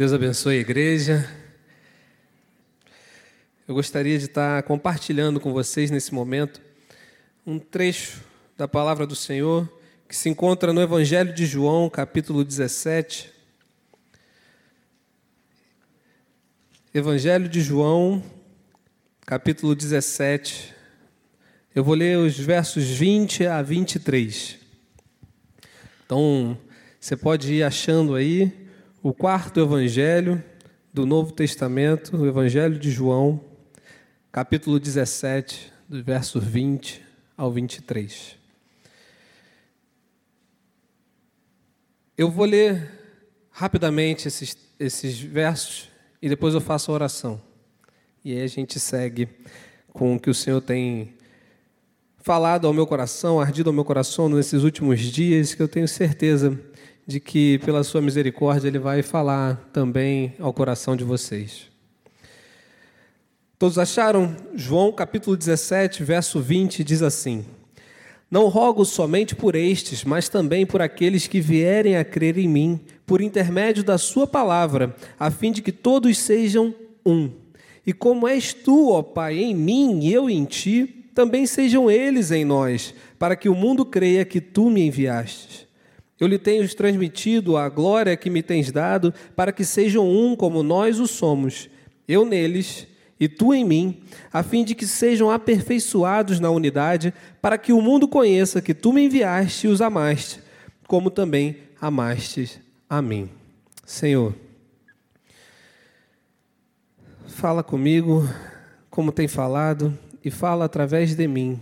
Deus abençoe a igreja. Eu gostaria de estar compartilhando com vocês nesse momento um trecho da palavra do Senhor que se encontra no Evangelho de João, capítulo 17. Evangelho de João, capítulo 17. Eu vou ler os versos 20 a 23. Então, você pode ir achando aí o quarto evangelho do Novo Testamento, o Evangelho de João, capítulo 17, do verso 20 ao 23. Eu vou ler rapidamente esses, esses versos e depois eu faço a oração. E aí a gente segue com o que o Senhor tem falado ao meu coração, ardido ao meu coração nesses últimos dias, que eu tenho certeza de que, pela sua misericórdia, Ele vai falar também ao coração de vocês. Todos acharam? João capítulo 17, verso 20 diz assim: Não rogo somente por estes, mas também por aqueles que vierem a crer em mim, por intermédio da Sua palavra, a fim de que todos sejam um. E como és tu, ó Pai, em mim e eu em ti, também sejam eles em nós, para que o mundo creia que tu me enviastes. Eu lhe tenho transmitido a glória que me tens dado, para que sejam um como nós o somos, eu neles e tu em mim, a fim de que sejam aperfeiçoados na unidade, para que o mundo conheça que tu me enviaste e os amaste, como também amaste a mim. Senhor, fala comigo, como tem falado, e fala através de mim.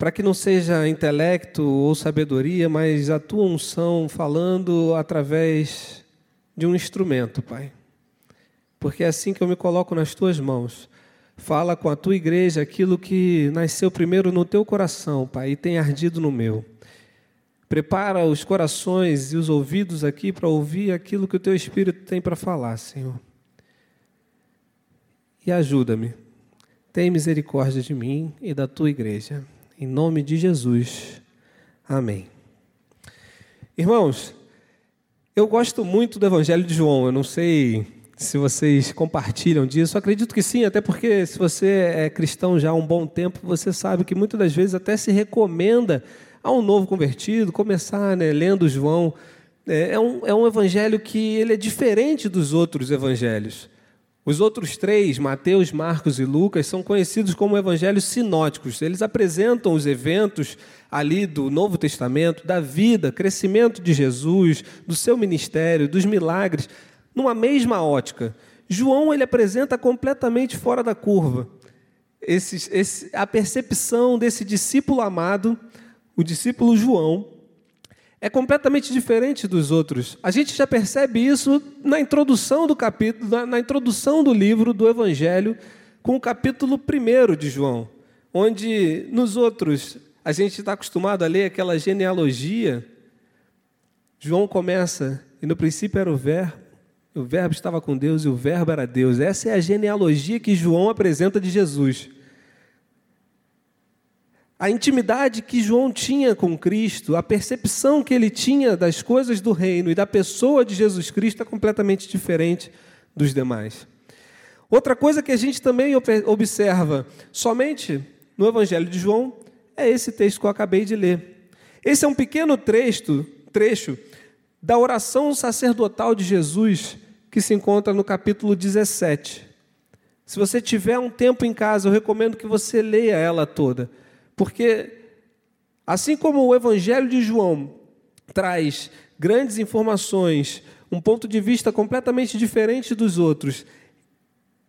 Para que não seja intelecto ou sabedoria, mas a tua unção falando através de um instrumento, Pai. Porque é assim que eu me coloco nas tuas mãos. Fala com a tua igreja aquilo que nasceu primeiro no teu coração, Pai, e tem ardido no meu. Prepara os corações e os ouvidos aqui para ouvir aquilo que o teu Espírito tem para falar, Senhor. E ajuda-me tem misericórdia de mim e da tua igreja. Em nome de Jesus. Amém. Irmãos, eu gosto muito do Evangelho de João. Eu não sei se vocês compartilham disso. Acredito que sim, até porque se você é cristão já há um bom tempo, você sabe que muitas das vezes até se recomenda a um novo convertido começar né, lendo João. É, é um, é um evangelho que ele é diferente dos outros evangelhos. Os outros três, Mateus, Marcos e Lucas, são conhecidos como evangelhos sinóticos. Eles apresentam os eventos ali do Novo Testamento, da vida, crescimento de Jesus, do seu ministério, dos milagres, numa mesma ótica. João ele apresenta completamente fora da curva. Esse, esse, a percepção desse discípulo amado, o discípulo João, é completamente diferente dos outros. A gente já percebe isso na introdução do capítulo, na, introdução do livro do Evangelho, com o capítulo 1 de João, onde nos outros a gente está acostumado a ler aquela genealogia. João começa, e no princípio era o Verbo, o Verbo estava com Deus e o Verbo era Deus. Essa é a genealogia que João apresenta de Jesus. A intimidade que João tinha com Cristo, a percepção que ele tinha das coisas do reino e da pessoa de Jesus Cristo é completamente diferente dos demais. Outra coisa que a gente também observa somente no Evangelho de João é esse texto que eu acabei de ler. Esse é um pequeno trecho, trecho da oração sacerdotal de Jesus que se encontra no capítulo 17. Se você tiver um tempo em casa, eu recomendo que você leia ela toda porque, assim como o Evangelho de João traz grandes informações, um ponto de vista completamente diferente dos outros,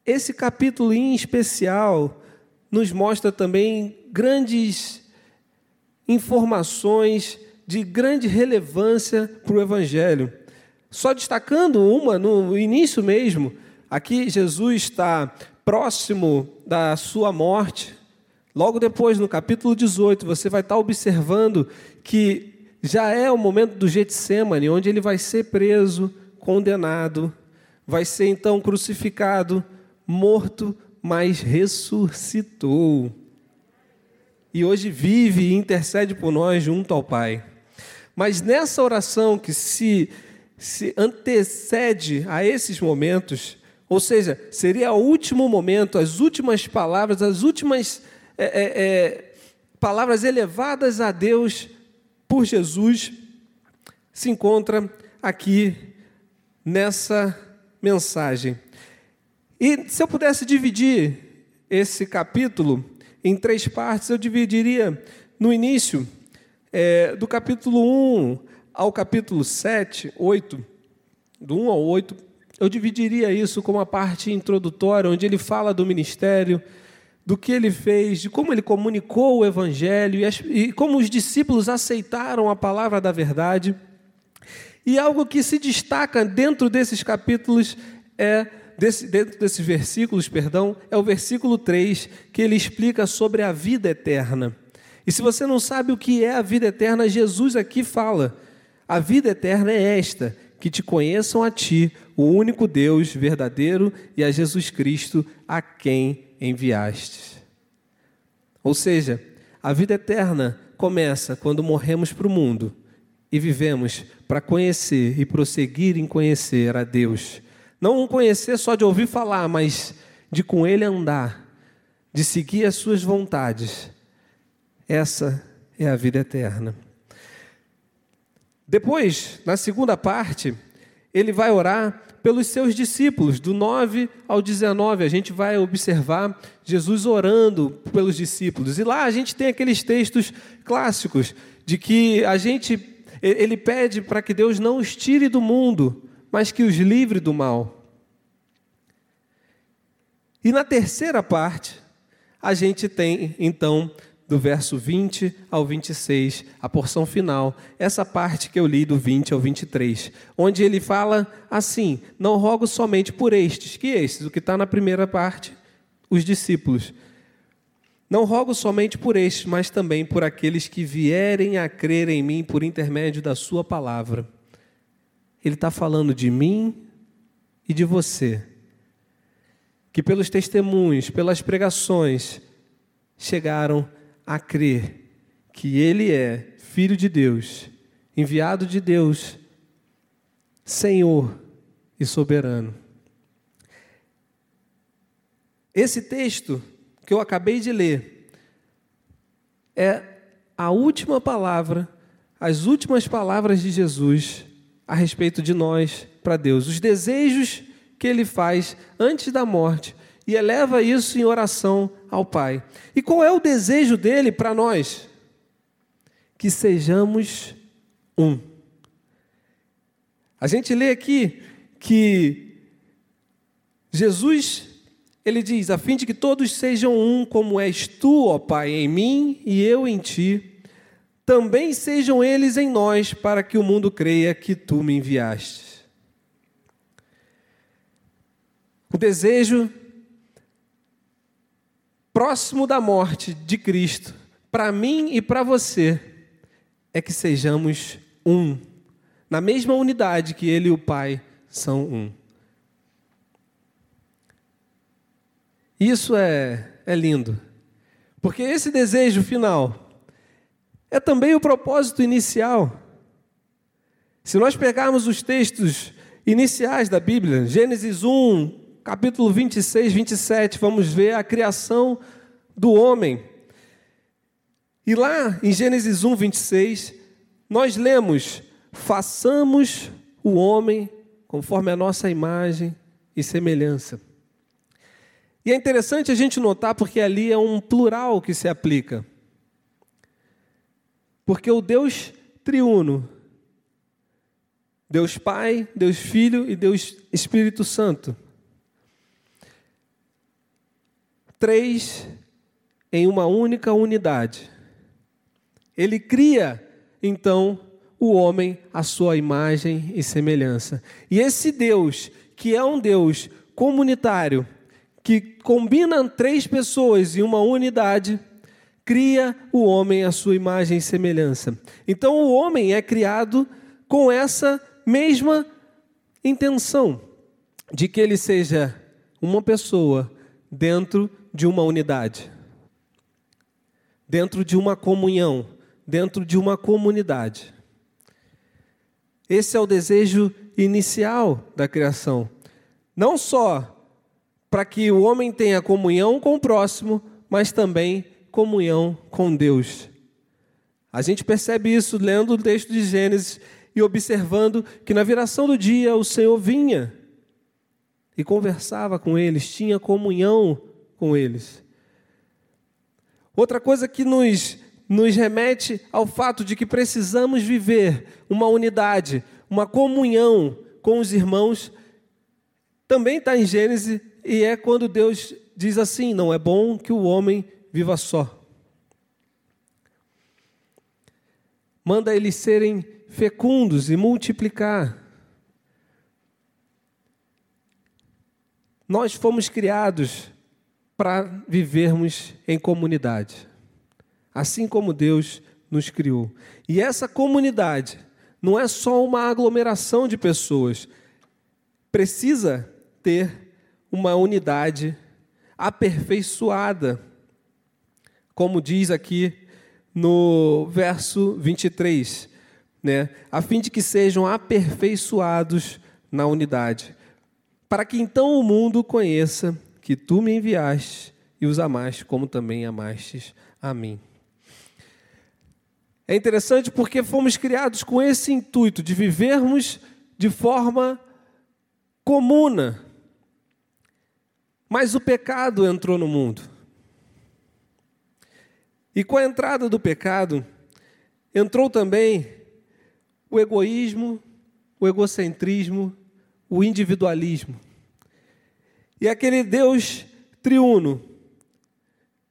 esse capítulo em especial nos mostra também grandes informações de grande relevância para o Evangelho. Só destacando uma no início mesmo, aqui Jesus está próximo da sua morte, Logo depois, no capítulo 18, você vai estar observando que já é o momento do Getsemane, onde ele vai ser preso, condenado, vai ser então crucificado, morto, mas ressuscitou. E hoje vive e intercede por nós junto ao Pai. Mas nessa oração que se se antecede a esses momentos, ou seja, seria o último momento, as últimas palavras, as últimas é, é, é, palavras elevadas a Deus por Jesus, se encontra aqui nessa mensagem. E se eu pudesse dividir esse capítulo em três partes, eu dividiria no início, é, do capítulo 1 ao capítulo 7, 8, do 1 ao 8, eu dividiria isso como a parte introdutória, onde ele fala do ministério, do que ele fez, de como ele comunicou o evangelho e, as, e como os discípulos aceitaram a palavra da verdade. E algo que se destaca dentro desses capítulos é desse, dentro desses versículos, perdão, é o versículo 3, que ele explica sobre a vida eterna. E se você não sabe o que é a vida eterna, Jesus aqui fala: a vida eterna é esta, que te conheçam a ti, o único Deus verdadeiro, e a Jesus Cristo, a quem enviastes. Ou seja, a vida eterna começa quando morremos para o mundo e vivemos para conhecer e prosseguir em conhecer a Deus. Não um conhecer só de ouvir falar, mas de com Ele andar, de seguir as Suas vontades. Essa é a vida eterna. Depois, na segunda parte, ele vai orar pelos seus discípulos, do 9 ao 19. A gente vai observar Jesus orando pelos discípulos. E lá a gente tem aqueles textos clássicos de que a gente ele pede para que Deus não os tire do mundo, mas que os livre do mal. E na terceira parte, a gente tem então do verso 20 ao 26, a porção final, essa parte que eu li do 20 ao 23, onde ele fala assim: Não rogo somente por estes, que estes, o que está na primeira parte, os discípulos. Não rogo somente por estes, mas também por aqueles que vierem a crer em mim por intermédio da Sua palavra. Ele está falando de mim e de você, que pelos testemunhos, pelas pregações, chegaram a crer que Ele é Filho de Deus, enviado de Deus, Senhor e soberano. Esse texto que eu acabei de ler é a última palavra, as últimas palavras de Jesus a respeito de nós para Deus, os desejos que ele faz antes da morte e eleva isso em oração ao Pai. E qual é o desejo dele para nós? Que sejamos um. A gente lê aqui que Jesus, ele diz, a fim de que todos sejam um, como és tu, ó Pai, em mim e eu em ti, também sejam eles em nós, para que o mundo creia que tu me enviaste. O desejo próximo da morte de Cristo, para mim e para você, é que sejamos um, na mesma unidade que Ele e o Pai são um. Isso é, é lindo, porque esse desejo final é também o propósito inicial. Se nós pegarmos os textos iniciais da Bíblia, Gênesis 1, capítulo 26, 27, vamos ver a criação do homem. E lá em Gênesis 1, 26, nós lemos: façamos o homem conforme a nossa imagem e semelhança. E é interessante a gente notar porque ali é um plural que se aplica. Porque o Deus triuno, Deus Pai, Deus Filho e Deus Espírito Santo, três em uma única unidade. Ele cria, então, o homem à sua imagem e semelhança. E esse Deus, que é um Deus comunitário, que combina três pessoas em uma unidade, cria o homem à sua imagem e semelhança. Então o homem é criado com essa mesma intenção de que ele seja uma pessoa dentro de uma unidade, dentro de uma comunhão, dentro de uma comunidade. Esse é o desejo inicial da criação. Não só para que o homem tenha comunhão com o próximo, mas também comunhão com Deus. A gente percebe isso lendo o texto de Gênesis e observando que na viração do dia o Senhor vinha e conversava com eles, tinha comunhão com eles. Outra coisa que nos, nos remete ao fato de que precisamos viver uma unidade, uma comunhão com os irmãos, também está em Gênesis, e é quando Deus diz assim: não é bom que o homem viva só. Manda eles serem fecundos e multiplicar. Nós fomos criados para vivermos em comunidade, assim como Deus nos criou. E essa comunidade não é só uma aglomeração de pessoas, precisa ter uma unidade aperfeiçoada, como diz aqui no verso 23, né? a fim de que sejam aperfeiçoados na unidade para que então o mundo conheça que tu me enviaste e os amaste como também amastes a mim. É interessante porque fomos criados com esse intuito de vivermos de forma comuna. Mas o pecado entrou no mundo. E com a entrada do pecado, entrou também o egoísmo, o egocentrismo o individualismo. E aquele Deus triuno,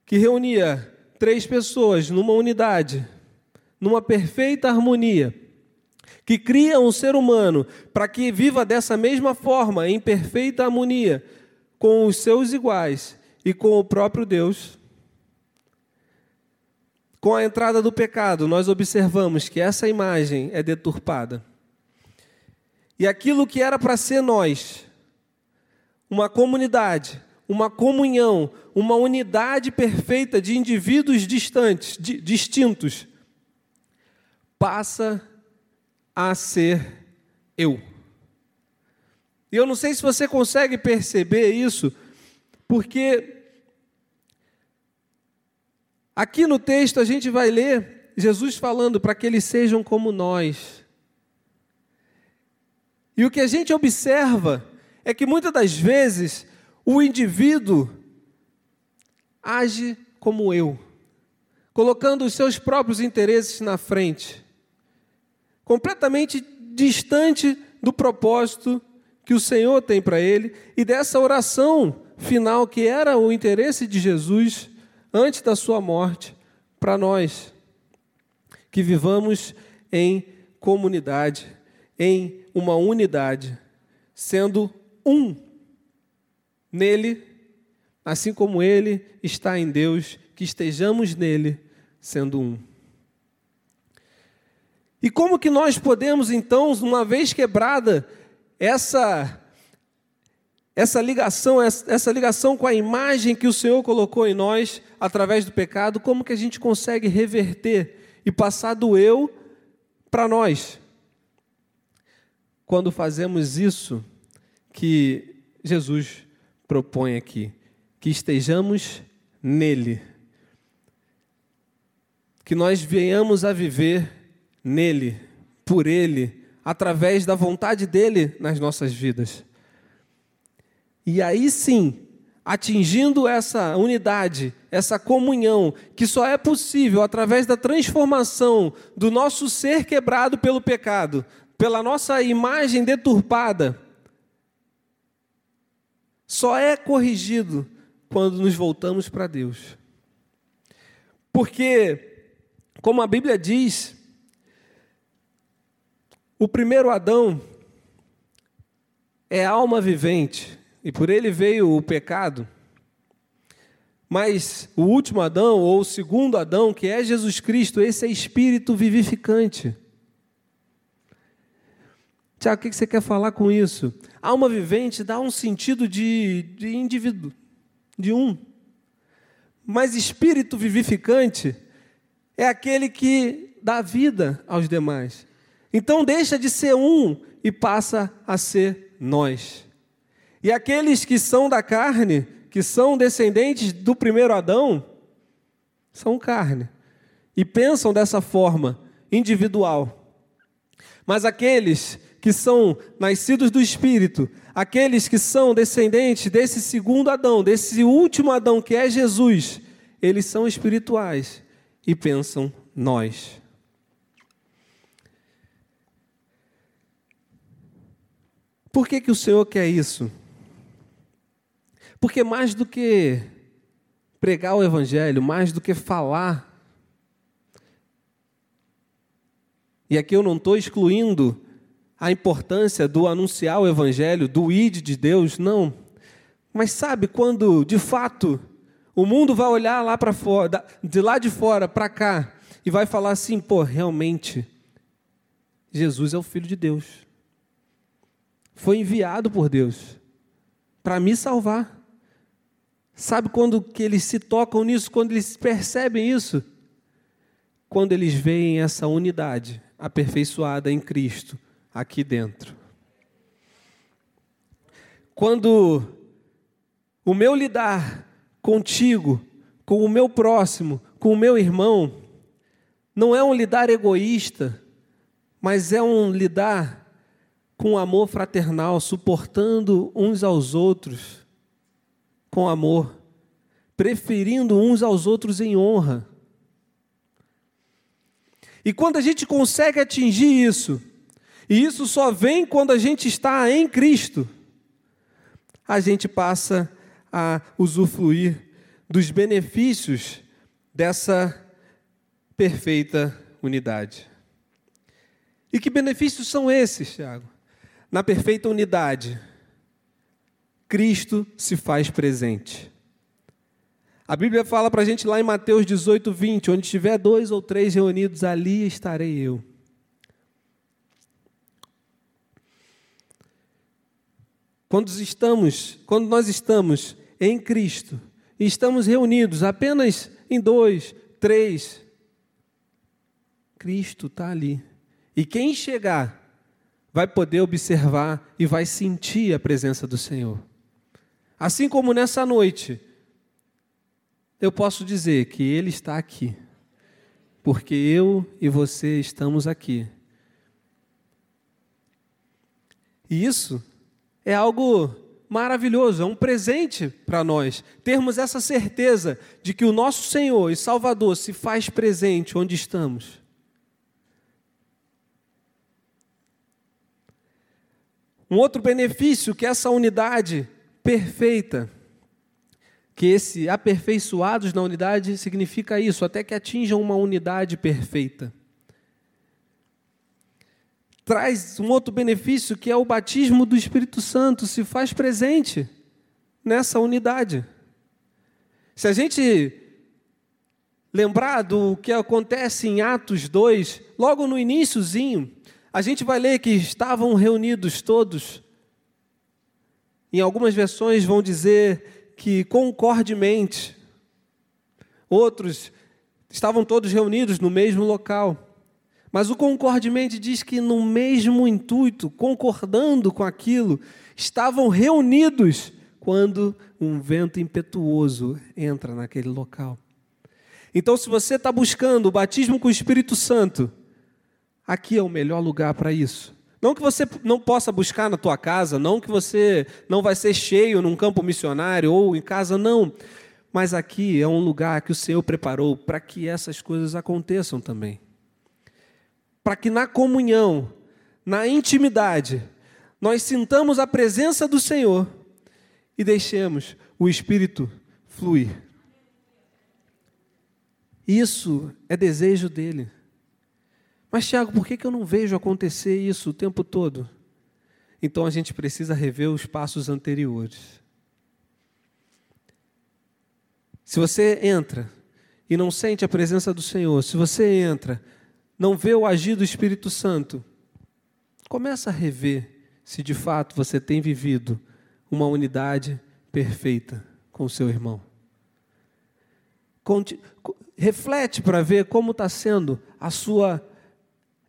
que reunia três pessoas numa unidade, numa perfeita harmonia, que cria um ser humano para que viva dessa mesma forma, em perfeita harmonia, com os seus iguais e com o próprio Deus. Com a entrada do pecado, nós observamos que essa imagem é deturpada. E aquilo que era para ser nós, uma comunidade, uma comunhão, uma unidade perfeita de indivíduos distantes, di distintos, passa a ser eu. E eu não sei se você consegue perceber isso, porque aqui no texto a gente vai ler Jesus falando para que eles sejam como nós. E o que a gente observa é que muitas das vezes o indivíduo age como eu, colocando os seus próprios interesses na frente, completamente distante do propósito que o Senhor tem para ele e dessa oração final que era o interesse de Jesus antes da sua morte para nós, que vivamos em comunidade, em uma unidade, sendo um nele, assim como ele está em Deus, que estejamos nele, sendo um. E como que nós podemos então, uma vez quebrada essa essa ligação, essa ligação com a imagem que o Senhor colocou em nós através do pecado, como que a gente consegue reverter e passar do eu para nós? quando fazemos isso que Jesus propõe aqui, que estejamos nele, que nós venhamos a viver nele, por ele, através da vontade dele nas nossas vidas. E aí sim, atingindo essa unidade, essa comunhão, que só é possível através da transformação do nosso ser quebrado pelo pecado, pela nossa imagem deturpada, só é corrigido quando nos voltamos para Deus. Porque, como a Bíblia diz, o primeiro Adão é alma vivente, e por ele veio o pecado. Mas o último Adão, ou o segundo Adão, que é Jesus Cristo, esse é espírito vivificante. Tiago, o que você quer falar com isso? Alma vivente dá um sentido de, de indivíduo, de um. Mas espírito vivificante é aquele que dá vida aos demais. Então deixa de ser um e passa a ser nós. E aqueles que são da carne, que são descendentes do primeiro Adão, são carne e pensam dessa forma individual. Mas aqueles que são nascidos do Espírito, aqueles que são descendentes desse segundo Adão, desse último Adão que é Jesus, eles são espirituais e pensam nós. Por que, que o Senhor quer isso? Porque mais do que pregar o Evangelho, mais do que falar, e aqui eu não estou excluindo a importância do anunciar o Evangelho, do id de Deus, não. Mas sabe quando, de fato, o mundo vai olhar lá para fora, de lá de fora para cá, e vai falar assim: pô, realmente, Jesus é o Filho de Deus. Foi enviado por Deus para me salvar. Sabe quando que eles se tocam nisso, quando eles percebem isso? Quando eles veem essa unidade aperfeiçoada em Cristo aqui dentro. Quando o meu lidar contigo, com o meu próximo, com o meu irmão, não é um lidar egoísta, mas é um lidar com amor fraternal, suportando uns aos outros com amor, preferindo uns aos outros em honra. E quando a gente consegue atingir isso, e isso só vem quando a gente está em Cristo, a gente passa a usufruir dos benefícios dessa perfeita unidade. E que benefícios são esses, Tiago? Na perfeita unidade, Cristo se faz presente. A Bíblia fala para a gente lá em Mateus 18, 20: onde tiver dois ou três reunidos, ali estarei eu. Quando estamos, quando nós estamos em Cristo e estamos reunidos apenas em dois, três, Cristo está ali. E quem chegar vai poder observar e vai sentir a presença do Senhor. Assim como nessa noite, eu posso dizer que Ele está aqui, porque eu e você estamos aqui. E isso é algo maravilhoso, é um presente para nós, termos essa certeza de que o nosso Senhor e Salvador se faz presente onde estamos. Um outro benefício que essa unidade perfeita. Que esse aperfeiçoados na unidade significa isso, até que atinjam uma unidade perfeita. Traz um outro benefício que é o batismo do Espírito Santo, se faz presente nessa unidade. Se a gente lembrar do que acontece em Atos 2, logo no iníciozinho, a gente vai ler que estavam reunidos todos em algumas versões vão dizer que concordemente. Outros estavam todos reunidos no mesmo local. Mas o concordemente diz que no mesmo intuito, concordando com aquilo, estavam reunidos quando um vento impetuoso entra naquele local. Então, se você está buscando o batismo com o Espírito Santo, aqui é o melhor lugar para isso. Não que você não possa buscar na tua casa, não que você não vai ser cheio num campo missionário ou em casa, não. Mas aqui é um lugar que o Senhor preparou para que essas coisas aconteçam também. Para que na comunhão, na intimidade, nós sintamos a presença do Senhor e deixemos o Espírito fluir. Isso é desejo dele. Mas, Tiago, por que, que eu não vejo acontecer isso o tempo todo? Então a gente precisa rever os passos anteriores. Se você entra e não sente a presença do Senhor, se você entra, não vê o agir do Espírito Santo, começa a rever se de fato você tem vivido uma unidade perfeita com seu irmão. Reflete para ver como está sendo a sua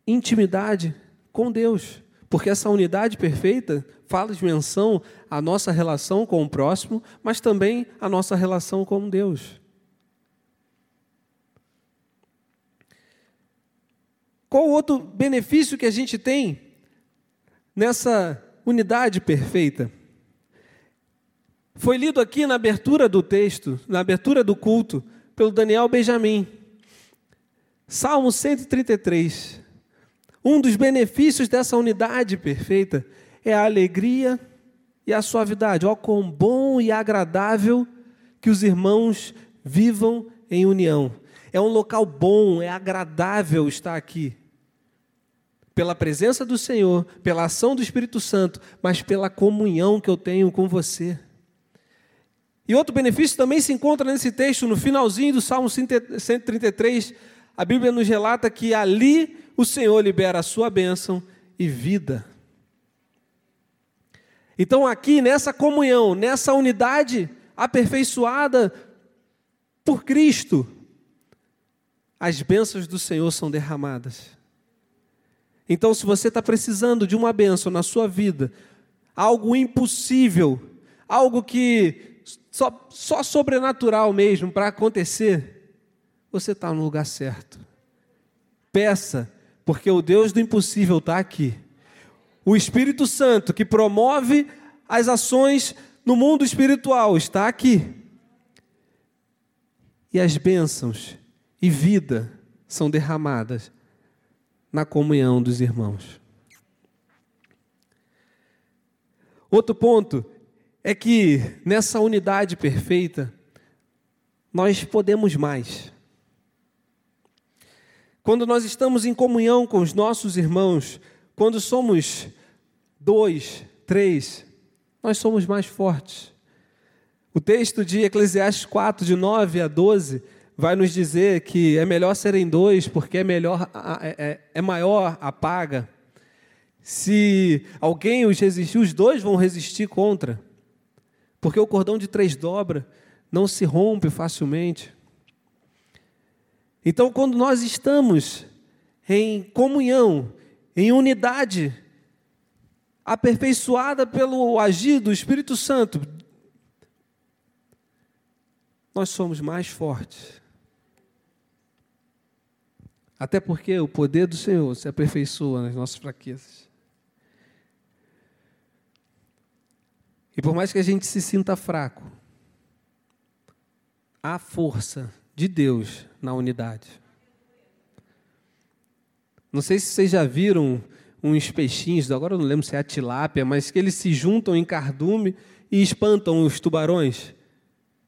intimidade com Deus. Porque essa unidade perfeita fala de menção à nossa relação com o próximo, mas também à nossa relação com Deus. Qual outro benefício que a gente tem nessa unidade perfeita? Foi lido aqui na abertura do texto, na abertura do culto, pelo Daniel Benjamin. Salmo 133. Um dos benefícios dessa unidade perfeita é a alegria e a suavidade. Ó, quão bom e agradável que os irmãos vivam em união. É um local bom, é agradável estar aqui. Pela presença do Senhor, pela ação do Espírito Santo, mas pela comunhão que eu tenho com você. E outro benefício também se encontra nesse texto, no finalzinho do Salmo 133, a Bíblia nos relata que ali o Senhor libera a sua bênção e vida. Então, aqui nessa comunhão, nessa unidade aperfeiçoada por Cristo, as bênçãos do Senhor são derramadas. Então, se você está precisando de uma bênção na sua vida, algo impossível, algo que só, só sobrenatural mesmo para acontecer, você está no lugar certo. Peça porque o Deus do impossível está aqui. O Espírito Santo, que promove as ações no mundo espiritual, está aqui. E as bênçãos e vida são derramadas na comunhão dos irmãos. Outro ponto é que nessa unidade perfeita, nós podemos mais. Quando nós estamos em comunhão com os nossos irmãos, quando somos dois, três, nós somos mais fortes. O texto de Eclesiastes 4, de 9 a 12, vai nos dizer que é melhor serem dois, porque é, melhor, é, é, é maior a paga. Se alguém os resistir, os dois vão resistir contra, porque o cordão de três dobra não se rompe facilmente. Então, quando nós estamos em comunhão, em unidade, aperfeiçoada pelo agir do Espírito Santo, nós somos mais fortes. Até porque o poder do Senhor se aperfeiçoa nas nossas fraquezas. E por mais que a gente se sinta fraco, há força de Deus na unidade. Não sei se vocês já viram uns peixinhos, agora eu não lembro se é a tilápia, mas que eles se juntam em cardume e espantam os tubarões.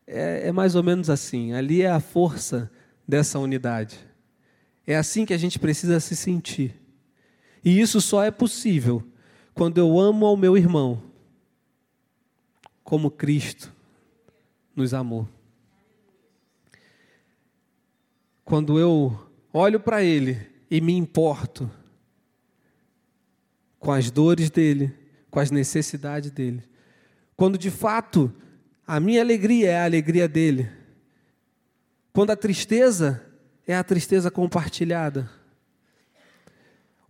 É, é mais ou menos assim. Ali é a força dessa unidade. É assim que a gente precisa se sentir. E isso só é possível quando eu amo ao meu irmão como Cristo nos amou. quando eu olho para Ele e me importo com as dores dele, com as necessidades dele, quando de fato a minha alegria é a alegria dele, quando a tristeza é a tristeza compartilhada,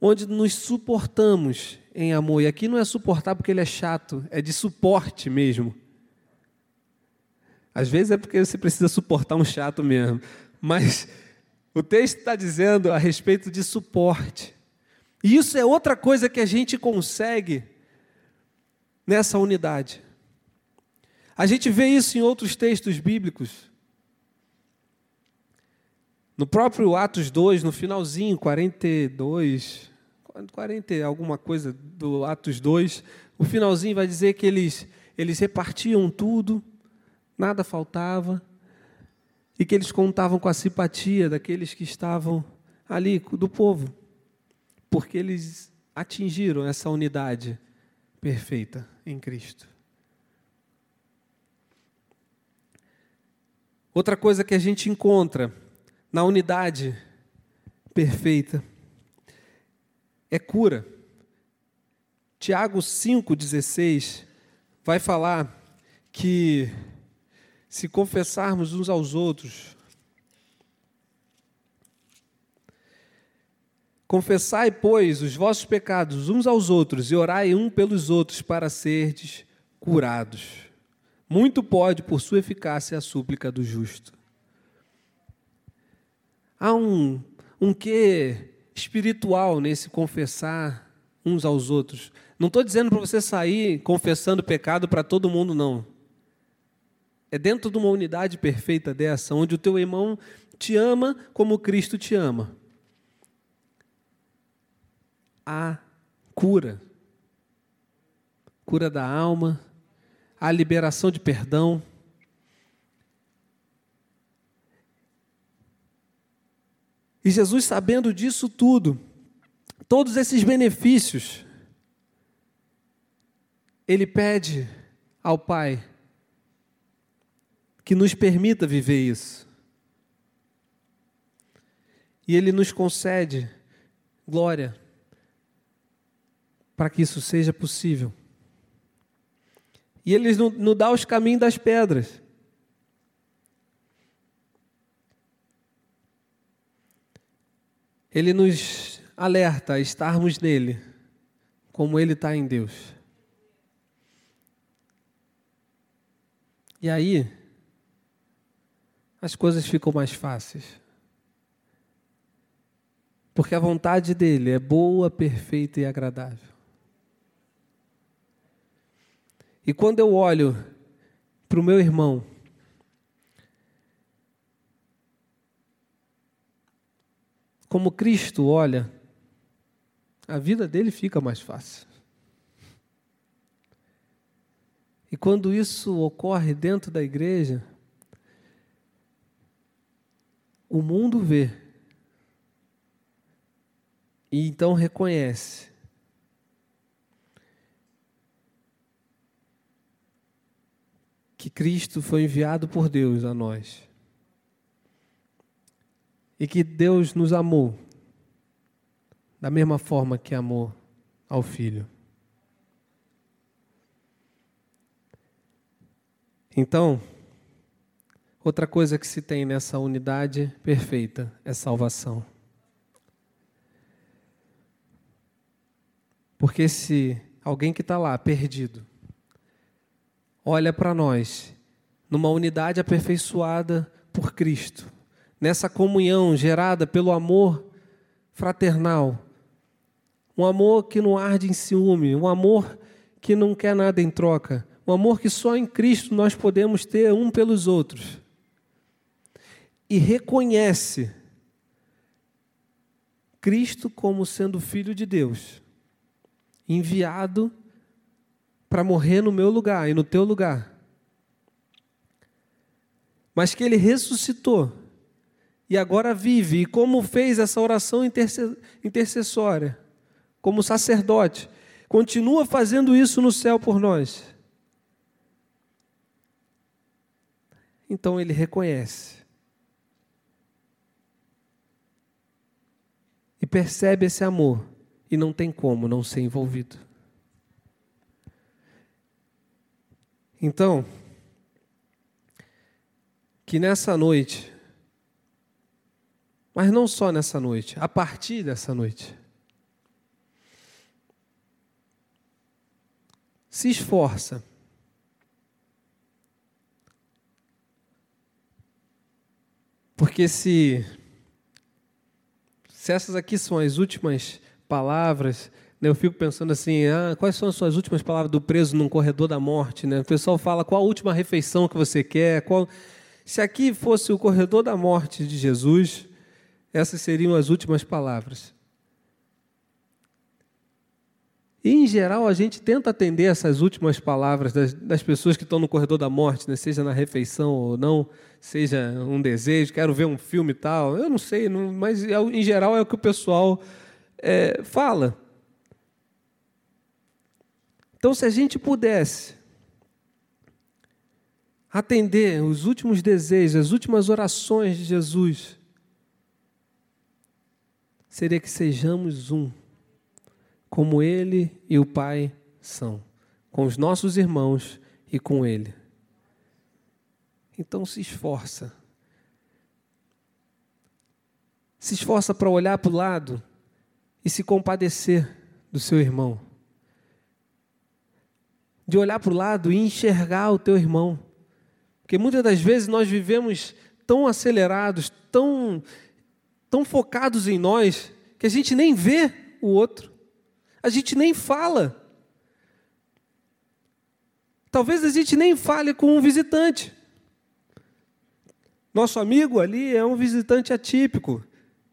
onde nos suportamos em amor, e aqui não é suportar porque ele é chato, é de suporte mesmo. Às vezes é porque você precisa suportar um chato mesmo, mas o texto está dizendo a respeito de suporte. E isso é outra coisa que a gente consegue nessa unidade. A gente vê isso em outros textos bíblicos. No próprio Atos 2, no finalzinho, 42, 40 alguma coisa do Atos 2, o finalzinho vai dizer que eles, eles repartiam tudo, nada faltava e que eles contavam com a simpatia daqueles que estavam ali, do povo, porque eles atingiram essa unidade perfeita em Cristo. Outra coisa que a gente encontra na unidade perfeita é cura. Tiago 5,16 vai falar que se confessarmos uns aos outros. Confessai, pois, os vossos pecados uns aos outros e orai um pelos outros para serdes curados. Muito pode, por sua eficácia, a súplica do justo. Há um, um quê espiritual nesse confessar uns aos outros. Não estou dizendo para você sair confessando pecado para todo mundo, não. É dentro de uma unidade perfeita dessa, onde o teu irmão te ama como Cristo te ama. Há cura. Cura da alma, a liberação de perdão. E Jesus, sabendo disso tudo, todos esses benefícios, ele pede ao Pai que nos permita viver isso. E Ele nos concede glória para que isso seja possível. E Ele nos dá os caminhos das pedras. Ele nos alerta a estarmos nele, como Ele está em Deus. E aí, as coisas ficam mais fáceis. Porque a vontade dele é boa, perfeita e agradável. E quando eu olho para o meu irmão, como Cristo olha, a vida dele fica mais fácil. E quando isso ocorre dentro da igreja, o mundo vê e então reconhece que Cristo foi enviado por Deus a nós e que Deus nos amou da mesma forma que amou ao Filho. Então, outra coisa que se tem nessa unidade perfeita é salvação. Porque se alguém que está lá perdido olha para nós numa unidade aperfeiçoada por Cristo, nessa comunhão gerada pelo amor fraternal, um amor que não arde em ciúme, um amor que não quer nada em troca, um amor que só em Cristo nós podemos ter um pelos outros. E reconhece Cristo como sendo filho de Deus, enviado para morrer no meu lugar e no teu lugar. Mas que ele ressuscitou e agora vive, e como fez essa oração intercessória, como sacerdote, continua fazendo isso no céu por nós. Então ele reconhece. E percebe esse amor. E não tem como não ser envolvido. Então, que nessa noite, mas não só nessa noite, a partir dessa noite, se esforça Porque se, se essas aqui são as últimas palavras, né, eu fico pensando assim, ah, quais são as suas últimas palavras do preso num corredor da morte? Né? O pessoal fala qual a última refeição que você quer, qual... Se aqui fosse o corredor da morte de Jesus, essas seriam as últimas palavras. E, em geral, a gente tenta atender essas últimas palavras das, das pessoas que estão no corredor da morte, né? seja na refeição ou não, seja um desejo, quero ver um filme e tal. Eu não sei, não, mas é em geral é o que o pessoal é, fala. Então, se a gente pudesse atender os últimos desejos, as últimas orações de Jesus, seria que sejamos um como Ele e o Pai são, com os nossos irmãos e com Ele. Então se esforça. Se esforça para olhar para o lado e se compadecer do seu irmão. De olhar para o lado e enxergar o teu irmão. Porque muitas das vezes nós vivemos tão acelerados, tão, tão focados em nós, que a gente nem vê o outro, a gente nem fala. Talvez a gente nem fale com um visitante. Nosso amigo ali é um visitante atípico,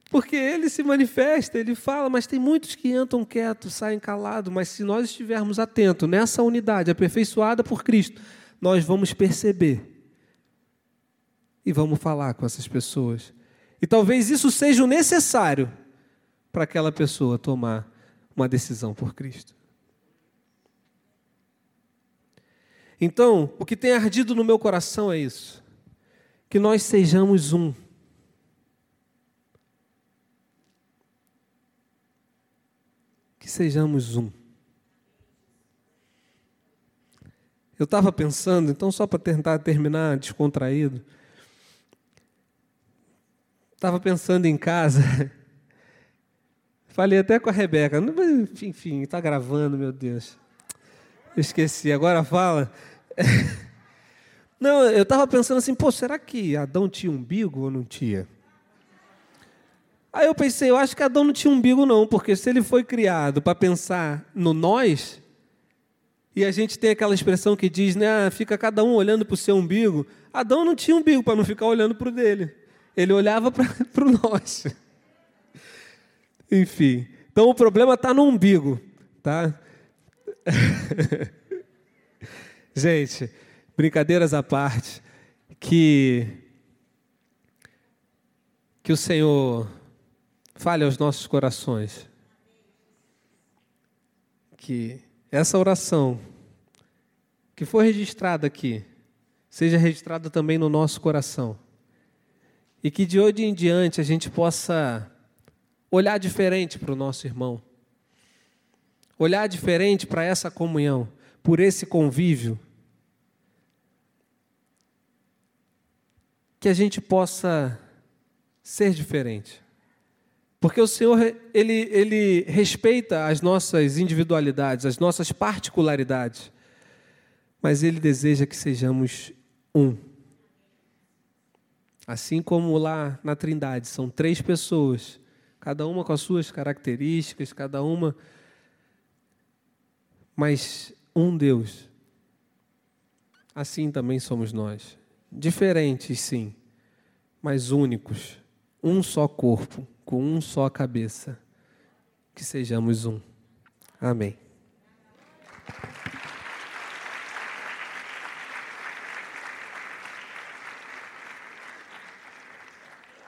porque ele se manifesta, ele fala, mas tem muitos que entram quietos, saem calados, mas se nós estivermos atentos nessa unidade aperfeiçoada por Cristo, nós vamos perceber e vamos falar com essas pessoas. E talvez isso seja o necessário para aquela pessoa tomar uma decisão por Cristo. Então, o que tem ardido no meu coração é isso: que nós sejamos um. Que sejamos um. Eu estava pensando, então, só para tentar terminar descontraído, estava pensando em casa. Falei até com a Rebeca. Enfim, está gravando, meu Deus. esqueci. Agora fala. Não, eu estava pensando assim, pô, será que Adão tinha umbigo ou não tinha? Aí eu pensei, eu acho que Adão não tinha umbigo não, porque se ele foi criado para pensar no nós, e a gente tem aquela expressão que diz, né, ah, fica cada um olhando para o seu umbigo. Adão não tinha umbigo para não ficar olhando para o dele. Ele olhava para o nosso. Enfim, então o problema está no umbigo, tá? Gente, brincadeiras à parte, que que o Senhor fale aos nossos corações. Que essa oração que foi registrada aqui seja registrada também no nosso coração. E que de hoje em diante a gente possa olhar diferente para o nosso irmão, olhar diferente para essa comunhão, por esse convívio. Que a gente possa ser diferente. Porque o Senhor, ele, ele respeita as nossas individualidades, as nossas particularidades, mas Ele deseja que sejamos um. Assim como lá na Trindade são três pessoas, cada uma com as suas características, cada uma, mas um Deus. Assim também somos nós. Diferentes, sim, mas únicos. Um só corpo, com um só cabeça. Que sejamos um. Amém.